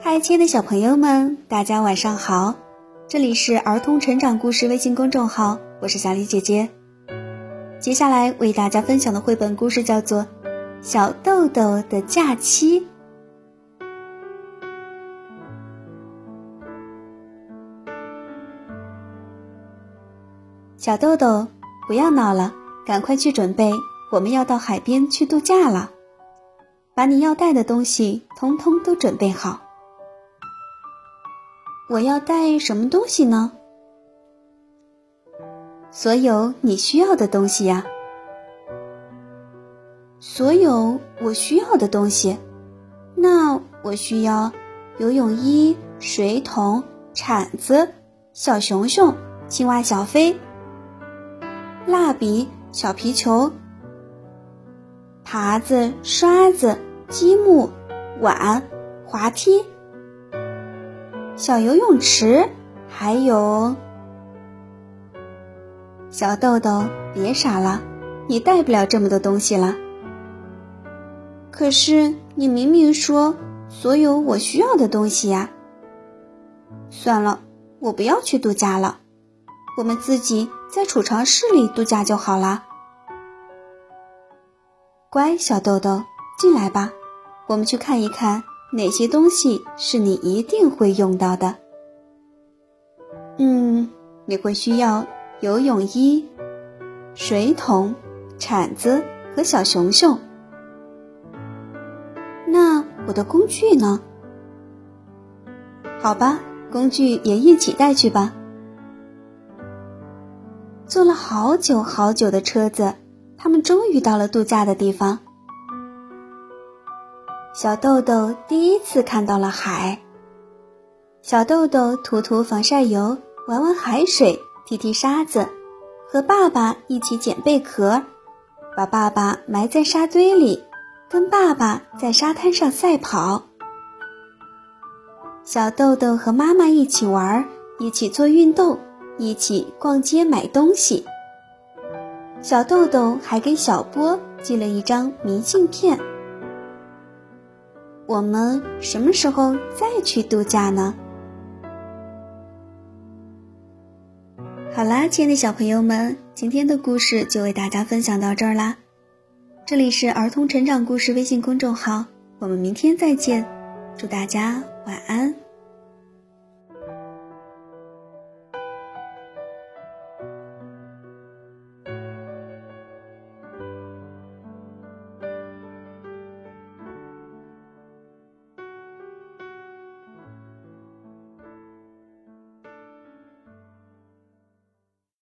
嗨，亲爱的小朋友们，大家晚上好！这里是儿童成长故事微信公众号，我是小李姐姐。接下来为大家分享的绘本故事叫做《小豆豆的假期》。小豆豆，不要闹了，赶快去准备，我们要到海边去度假了。把你要带的东西通通都准备好。我要带什么东西呢？所有你需要的东西呀。所有我需要的东西，那我需要游泳衣、水桶、铲子、小熊熊、青蛙小飞。蜡笔、小皮球、耙子、刷子、积木、碗、滑梯、小游泳池，还有小豆豆，别傻了，你带不了这么多东西了。可是你明明说所有我需要的东西呀。算了，我不要去度假了。我们自己在储藏室里度假就好了。乖，小豆豆，进来吧，我们去看一看哪些东西是你一定会用到的。嗯，你会需要游泳衣、水桶、铲子和小熊熊。那我的工具呢？好吧，工具也一起带去吧。坐了好久好久的车子，他们终于到了度假的地方。小豆豆第一次看到了海。小豆豆涂涂防晒油，玩玩海水，踢踢沙子，和爸爸一起捡贝壳，把爸爸埋在沙堆里，跟爸爸在沙滩上赛跑。小豆豆和妈妈一起玩，一起做运动。一起逛街买东西，小豆豆还给小波寄了一张明信片。我们什么时候再去度假呢？好啦，亲爱的小朋友们，今天的故事就为大家分享到这儿啦。这里是儿童成长故事微信公众号，我们明天再见，祝大家晚安。